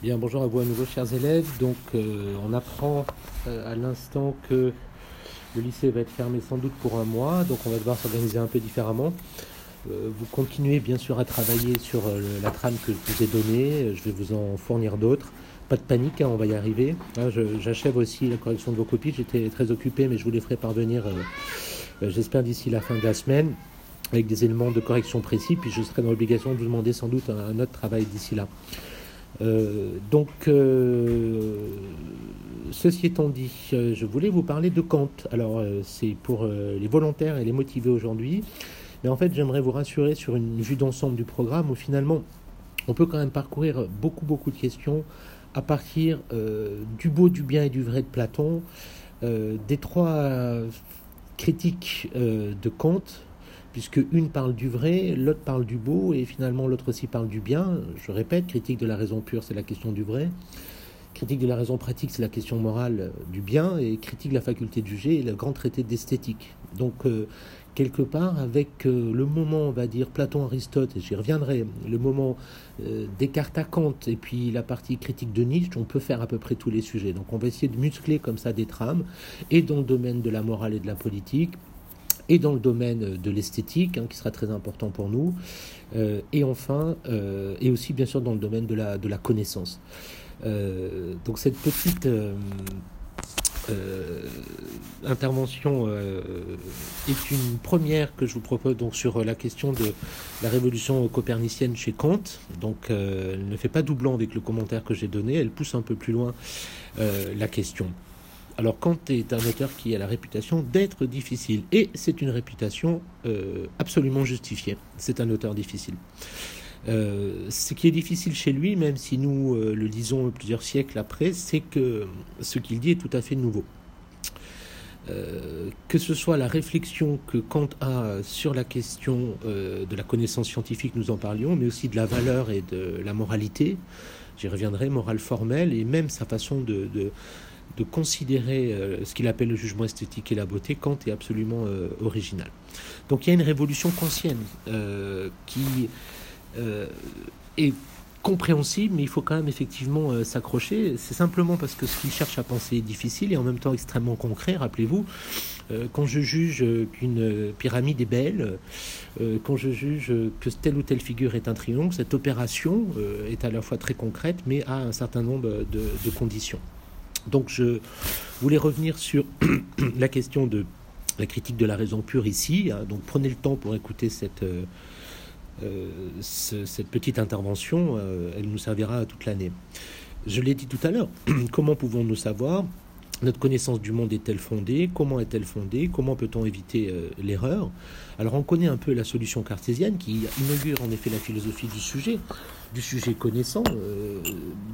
Bien, bonjour à vous à nouveau, chers élèves. Donc, euh, on apprend euh, à l'instant que le lycée va être fermé sans doute pour un mois, donc on va devoir s'organiser un peu différemment. Euh, vous continuez bien sûr à travailler sur la trame que je vous ai donnée, je vais vous en fournir d'autres. Pas de panique, hein, on va y arriver. Hein, j'achève aussi la correction de vos copies, j'étais très occupé, mais je vous les ferai parvenir, j'espère, d'ici la fin de la semaine, avec des éléments de correction précis, puis je serai dans l'obligation de vous demander sans doute un autre travail d'ici là. Euh, donc, euh, ceci étant dit, euh, je voulais vous parler de Kant. Alors, c'est pour les volontaires et les motivés aujourd'hui. Mais en fait, j'aimerais vous rassurer sur une vue d'ensemble du programme où finalement, on peut quand même parcourir beaucoup, beaucoup de questions à partir du beau, du bien et du vrai de Platon, des trois critiques de Kant, puisque une parle du vrai, l'autre parle du beau, et finalement l'autre aussi parle du bien. Je répète, critique de la raison pure, c'est la question du vrai. Critique de la raison pratique, c'est la question morale du bien, et critique de la faculté de juger, le grand traité d'esthétique. Donc, euh, quelque part, avec euh, le moment, on va dire, Platon-Aristote, et j'y reviendrai, le moment euh, Descartes à Kant, et puis la partie critique de Nietzsche, on peut faire à peu près tous les sujets. Donc, on va essayer de muscler comme ça des trames, et dans le domaine de la morale et de la politique, et dans le domaine de l'esthétique, hein, qui sera très important pour nous, euh, et enfin, euh, et aussi bien sûr dans le domaine de la, de la connaissance. Euh, donc cette petite intervention est une première que je vous propose donc sur la question de la révolution copernicienne chez Kant. Donc elle ne fait pas doublon avec le commentaire que j'ai donné, elle pousse un peu plus loin la question. Alors Kant est un auteur qui a la réputation d'être difficile, et c'est une réputation euh, absolument justifiée. C'est un auteur difficile. Euh, ce qui est difficile chez lui, même si nous euh, le lisons plusieurs siècles après, c'est que ce qu'il dit est tout à fait nouveau. que ce soit la réflexion que Kant a sur la question de la connaissance scientifique, nous en parlions, mais aussi de la valeur et de la moralité, j'y reviendrai, morale formelle, et même sa façon de de considérer euh, ce qu'il appelle le jugement esthétique et la beauté, Kant est absolument euh, original. Donc il y a une révolution kantienne euh, qui est compréhensible, mais il faut quand même effectivement s'accrocher. C'est simplement parce que ce qu'il cherche à penser est difficile et en même temps extrêmement concret. Rappelez-vous, quand je juge qu'une pyramide est belle, quand je juge que telle ou telle figure est un triomphe, cette opération est à la fois très concrète, mais a un certain nombre de conditions. Donc je voulais revenir sur la question de la critique de la raison pure ici. Hein. Donc prenez le temps pour écouter cette, euh, euh, petite intervention. Euh, elle nous servira toute l'année. Je l'ai dit tout à l'heure. Comment pouvons-nous savoir notre connaissance du monde est-elle fondée? Comment est-elle fondée? Comment peut-on éviter l'erreur? Alors on connaît un peu la solution cartésienne qui inaugure en effet la philosophie du sujet du sujet connaissant, euh,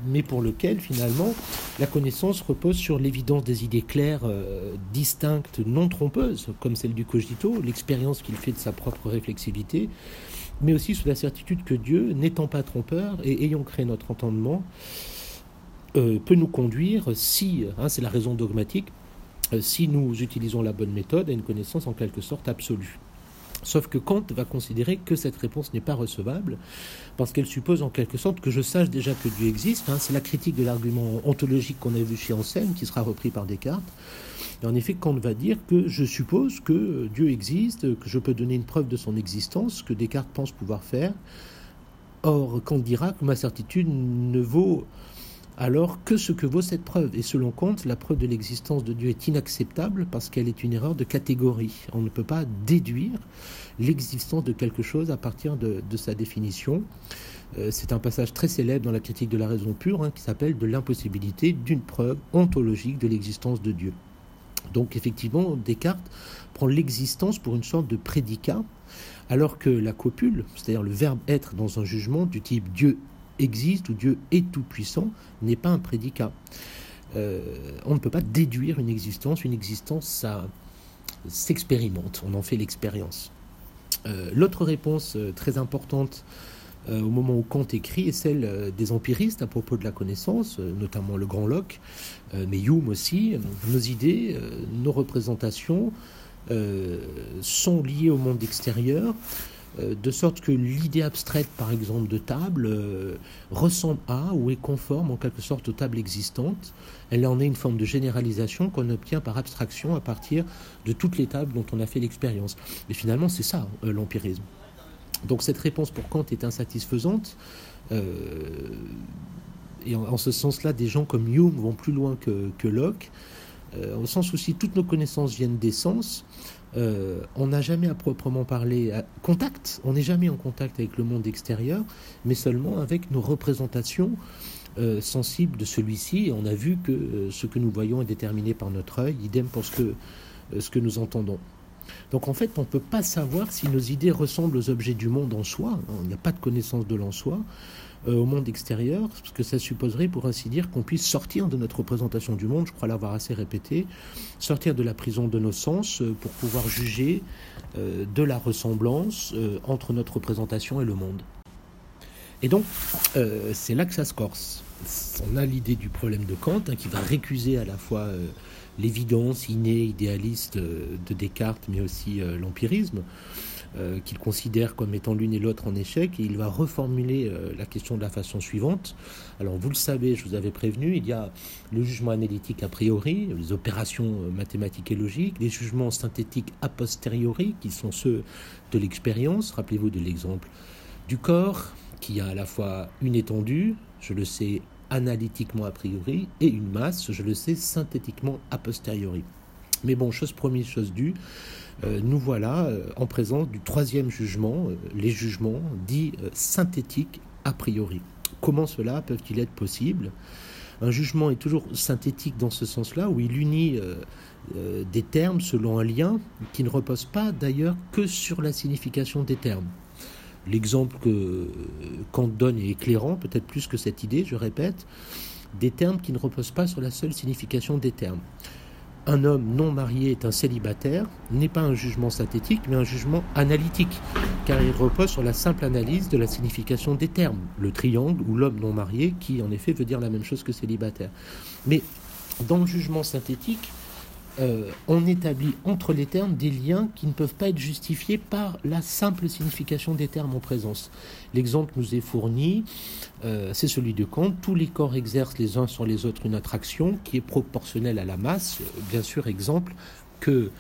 mais pour lequel finalement la connaissance repose sur l'évidence des idées claires, euh, distinctes, non trompeuses, comme celle du cogito, l'expérience qu'il fait de sa propre réflexivité, mais aussi sous la certitude que Dieu, n'étant pas trompeur et ayant créé notre entendement, euh, peut nous conduire, si, hein, c'est la raison dogmatique, si nous utilisons la bonne méthode, à une connaissance en quelque sorte absolue. Sauf que Kant va considérer que cette réponse n'est pas recevable, parce qu'elle suppose en quelque sorte que je sache déjà que Dieu existe. Hein. c'est la critique de l'argument ontologique qu'on a vu chez Anselme, qui sera repris par Descartes. Et en effet, Kant va dire que je suppose que Dieu existe, que je peux donner une preuve de son existence, que Descartes pense pouvoir faire. Or, Kant dira que ma certitude ne vaut alors que ce que vaut cette preuve? Et selon Kant, la preuve de l'existence de Dieu est inacceptable parce qu'elle est une erreur de catégorie. On ne peut pas déduire l'existence de quelque chose à partir de, sa définition. Euh, c'est un passage très célèbre dans la critique de la raison pure hein, qui s'appelle de l'impossibilité d'une preuve ontologique de l'existence de Dieu. Donc effectivement, Descartes prend l'existence pour une sorte de prédicat, alors que la copule, c'est-à-dire le verbe être dans un jugement du type Dieu existe ou Dieu est tout-puissant n'est pas un prédicat. Euh, on ne peut pas déduire une existence. Une existence, ça s'expérimente, on en fait l'expérience. Euh, l'autre réponse euh, très importante au moment où Kant écrit est celle des empiristes à propos de la connaissance, notamment le grand Locke, mais Hume aussi. Nos idées, nos représentations sont liées au monde extérieur de sorte que l'idée abstraite, par exemple, de table euh, ressemble à ou est conforme en quelque sorte aux tables existantes. Elle en est une forme de généralisation qu'on obtient par abstraction à partir de toutes les tables dont on a fait l'expérience. Et finalement, c'est ça euh, l'empirisme. Donc cette réponse pour Kant est insatisfaisante. et en, ce sens-là, des gens comme Hume vont plus loin que Locke, au sens où si toutes nos connaissances viennent des sens, euh, on n'a jamais à proprement parler à contact, on n'est jamais en contact avec le monde extérieur, mais seulement avec nos représentations euh, sensibles de celui-ci. On a vu que euh, ce que nous voyons est déterminé par notre œil, idem pour ce que, ce que nous entendons. Donc en fait, on ne peut pas savoir si nos idées ressemblent aux objets du monde en soi, il n'y a pas de connaissance de l'en soi, euh, au monde extérieur, parce que ça supposerait, pour ainsi dire, qu'on puisse sortir de notre représentation du monde, je crois l'avoir assez répété, sortir de la prison de nos sens euh, pour pouvoir juger euh, de la ressemblance entre notre représentation et le monde. Et donc, c'est là que ça se corse. On a l'idée du problème de Kant, hein, qui va récuser à la fois l'évidence innée, idéaliste de Descartes, mais aussi l'empirisme. Euh, qu'il considère comme étant l'une et l'autre en échec, et il va reformuler euh, la question de la façon suivante. Alors vous le savez, je vous avais prévenu, il y a le jugement analytique a priori, les opérations euh, mathématiques et logiques, les jugements synthétiques a posteriori, qui sont ceux de l'expérience. Rappelez-vous de l'exemple du corps, qui a à la fois une étendue, je le sais analytiquement a priori, et une masse, je le sais synthétiquement a posteriori. Mais bon, chose promise, chose due. Euh, nous voilà euh, en présence du troisième jugement, euh, les jugements dits synthétiques a priori. Comment cela peuvent-ils être possibles Un jugement est toujours synthétique dans ce sens-là, où il unit des termes selon un lien qui ne repose pas d'ailleurs que sur la signification des termes. L'exemple que Kant donne est éclairant, peut-être plus que cette idée, je répète, des termes qui ne reposent pas sur la seule signification des termes un homme non marié est un célibataire n'est pas un jugement synthétique, mais un jugement analytique, car il repose sur la simple analyse de la signification des termes, le triangle ou l'homme non marié, qui en effet veut dire la même chose que célibataire. Mais dans le jugement synthétique, euh, on établit entre les termes des liens qui ne peuvent pas être justifiés par la simple signification des termes en présence. L'exemple nous est fourni, euh, c'est celui de Kant. Tous les corps exercent les uns sur les autres une attraction qui est proportionnelle à la masse. Bien sûr, exemple que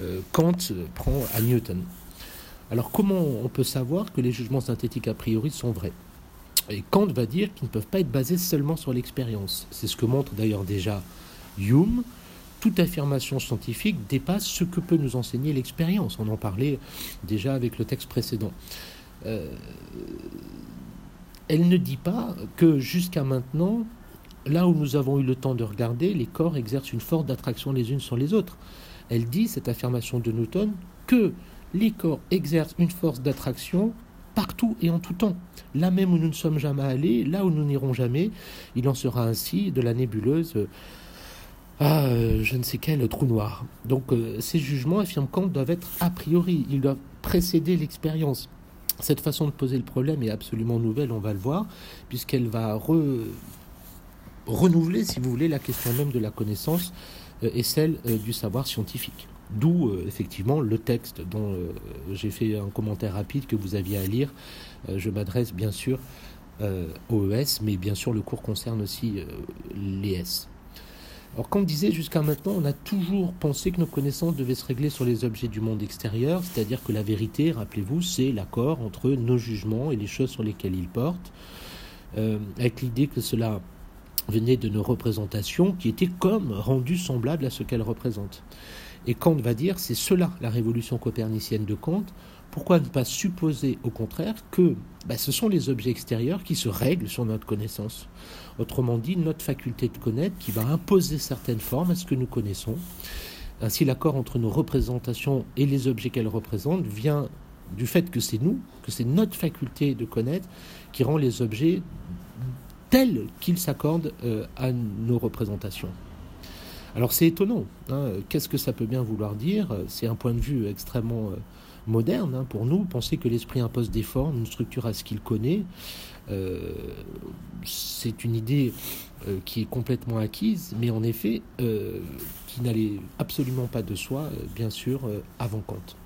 euh, Kant prend à Newton. Alors comment on peut savoir que les jugements synthétiques a priori sont vrais? Et Kant va dire qu'ils ne peuvent pas être basés seulement sur l'expérience. C'est ce que montre d'ailleurs déjà Hume toute affirmation scientifique dépasse ce que peut nous enseigner l'expérience. On en parlait déjà avec le texte précédent. Euh, elle ne dit pas que jusqu'à maintenant, là où nous avons eu le temps de regarder, les corps exercent une forte attraction les unes sur les autres. Elle dit, cette affirmation de Newton, que les corps exercent une force d'attraction partout et en tout temps. Là même où nous ne sommes jamais allés, là où nous n'irons jamais, il en sera ainsi de la nébuleuse ah, je ne sais quel trou noir. Donc euh, ces jugements, affirme Kant, doivent être a priori, ils doivent précéder l'expérience. Cette façon de poser le problème est absolument nouvelle, on va le voir, puisqu'elle va renouveler, si vous voulez, la question même de la connaissance euh, et celle du savoir scientifique. D'où effectivement le texte dont j'ai fait un commentaire rapide que vous aviez à lire. je m'adresse bien sûr au ES, mais bien sûr le cours concerne aussi l'ES. Alors, comme disait jusqu'à maintenant, on a toujours pensé que nos connaissances devaient se régler sur les objets du monde extérieur, c'est-à-dire que la vérité, rappelez-vous, c'est l'accord entre nos jugements et les choses sur lesquelles ils portent, euh, avec l'idée que cela venait de nos représentations qui étaient comme rendues semblables à ce qu'elles représentent. Et Kant va dire, c'est cela la révolution copernicienne de Kant, pourquoi ne pas supposer au contraire que bah, ce sont les objets extérieurs qui se règlent sur notre connaissance? Autrement dit, notre faculté de connaître qui va imposer certaines formes à ce que nous connaissons. Ainsi, l'accord entre nos représentations et les objets qu'elles représentent vient du fait que c'est nous, que c'est notre faculté de connaître qui rend les objets tels qu'ils s'accordent euh, à nos représentations. Alors c'est étonnant. Hein. Qu'est-ce que ça peut bien vouloir dire? C'est un point de vue extrêmement euh, moderne hein, pour nous. Penser que l'esprit impose des formes, une structure à ce qu'il connaît, euh, c'est une idée euh, qui est complètement acquise, mais en effet qui n'allait absolument pas de soi, bien sûr, avant Kant.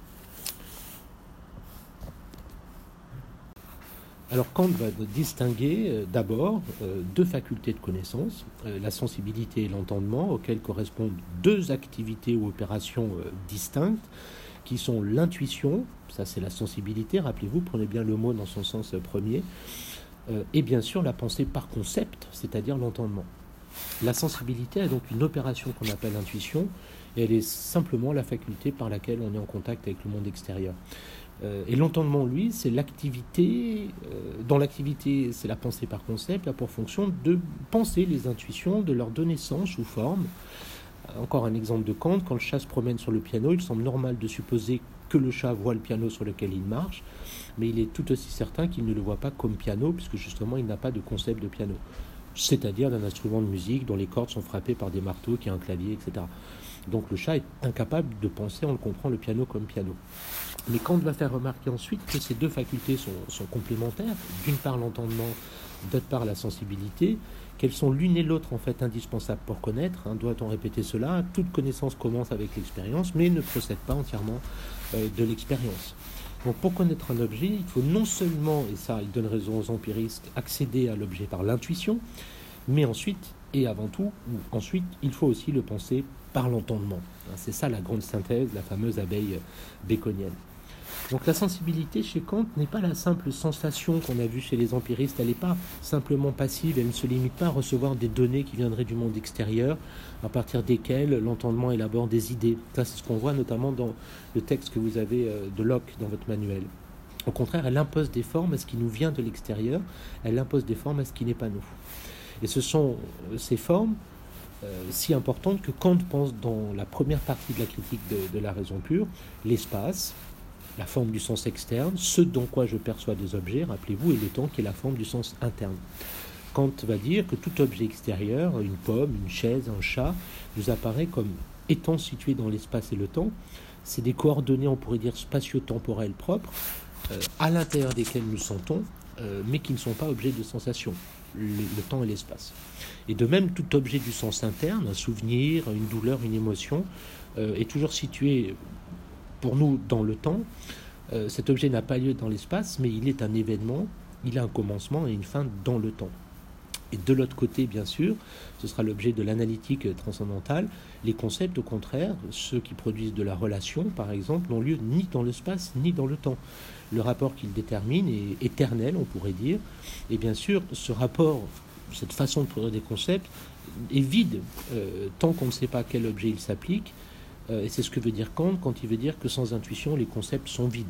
Alors Kant va distinguer euh, d'abord euh, deux facultés de connaissance, euh, la sensibilité et l'entendement, auxquelles correspondent deux activités ou opérations distinctes, qui sont l'intuition, ça c'est la sensibilité, rappelez-vous, prenez bien le mot dans son sens premier, et bien sûr la pensée par concept, c'est-à-dire l'entendement. La sensibilité a donc une opération qu'on appelle intuition, et elle est simplement la faculté par laquelle on est en contact avec le monde extérieur. Euh, et l'entendement, lui, c'est l'activité, euh, dans l'activité, c'est la pensée par concept, a pour fonction de penser les intuitions, de leur donner sens ou forme. Encore un exemple de Kant, quand le chat se promène sur le piano, il semble normal de supposer que le chat voit le piano sur lequel il marche, mais il est tout aussi certain qu'il ne le voit pas comme piano, puisque justement il n'a pas de concept de piano, c'est-à-dire d'un instrument de musique dont les cordes sont frappées par des marteaux, qui a un clavier, etc. Donc le chat est incapable de penser, on le comprend, le piano comme piano. Mais Kant va faire remarquer ensuite que ces deux facultés sont, complémentaires, d'une part l'entendement, d'autre part la sensibilité, qu'elles sont l'une et l'autre en fait indispensables pour connaître. Hein. Doit-on répéter cela? Toute connaissance commence avec l'expérience, mais ne procède pas entièrement euh, de l'expérience. Donc pour connaître un objet, il faut non seulement, et ça il donne raison aux empiristes, accéder à l'objet par l'intuition, mais ensuite et avant tout, ou ensuite, il faut aussi le penser par l'entendement. C'est ça la grande synthèse, la fameuse abeille baconienne. Donc la sensibilité chez Kant n'est pas la simple sensation qu'on a vue chez les empiristes, elle n'est pas simplement passive, elle ne se limite pas à recevoir des données qui viendraient du monde extérieur, à partir desquelles l'entendement élabore des idées. Ça c'est ce qu'on voit notamment dans le texte que vous avez euh, de Locke dans votre manuel. Au contraire, elle impose des formes à ce qui nous vient de l'extérieur, elle impose des formes à ce qui n'est pas nous. Et ce sont euh, ces formes euh, si importantes que Kant pense dans la première partie de la critique de, la raison pure, l'espace, la forme du sens externe, ce dont quoi je perçois des objets, rappelez-vous, et le temps qui est la forme du sens interne. Kant va dire que tout objet extérieur, une pomme, une chaise, un chat, nous apparaît comme étant situé dans l'espace et le temps. C'est des coordonnées, on pourrait dire, spatio-temporelles propres, euh, à l'intérieur desquelles nous sentons, mais qui ne sont pas objets de sensation le, temps et l'espace. Et de même, tout objet du sens interne, un souvenir, une douleur, une émotion, euh, est toujours situé pour nous dans le temps. Euh, cet objet n'a pas lieu dans l'espace, mais il est un événement, il a un commencement et une fin dans le temps. Et de l'autre côté, bien sûr, ce sera l'objet de l'analytique transcendantale. Les concepts, au contraire, ceux qui produisent de la relation, par exemple, n'ont lieu ni dans l'espace ni dans le temps. Le rapport qu'ils déterminent est éternel, on pourrait dire. Et bien sûr, ce rapport, cette façon de produire des concepts, est vide euh, tant qu'on ne sait pas à quel objet il s'applique. Euh, et c'est ce que veut dire Kant quand il veut dire que sans intuition, les concepts sont vides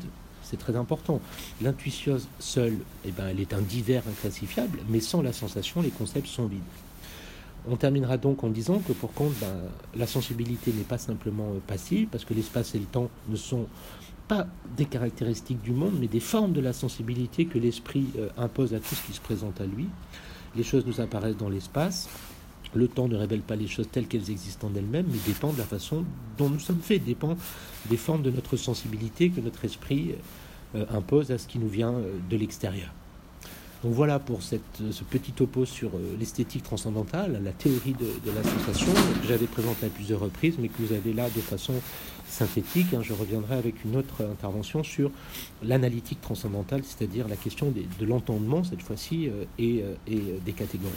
c'est très important. L'intuition seule, eh ben, elle est un divers inclassifiable, mais sans la sensation, les concepts sont vides. On terminera donc en disant que pour Kant, ben, la sensibilité n'est pas simplement euh, passive, parce que l'espace et le temps ne sont pas des caractéristiques du monde, mais des formes de la sensibilité que l'esprit euh, impose à tout ce qui se présente à lui. Les choses nous apparaissent dans l'espace, le temps ne révèle pas les choses telles qu'elles existent en elles-mêmes, mais dépend de la façon dont nous sommes faits, dépend des formes de notre sensibilité que notre esprit euh, impose à ce qui nous vient euh, de l'extérieur. Donc voilà pour cette, ce petit topo sur euh, l'esthétique transcendantale, la théorie de, la sensation, que j'avais présenté à plusieurs reprises, mais que vous avez là de façon synthétique. Hein. Je reviendrai avec une autre intervention sur l'analytique transcendantale, c'est-à-dire la question de l'entendement cette fois-ci et des catégories.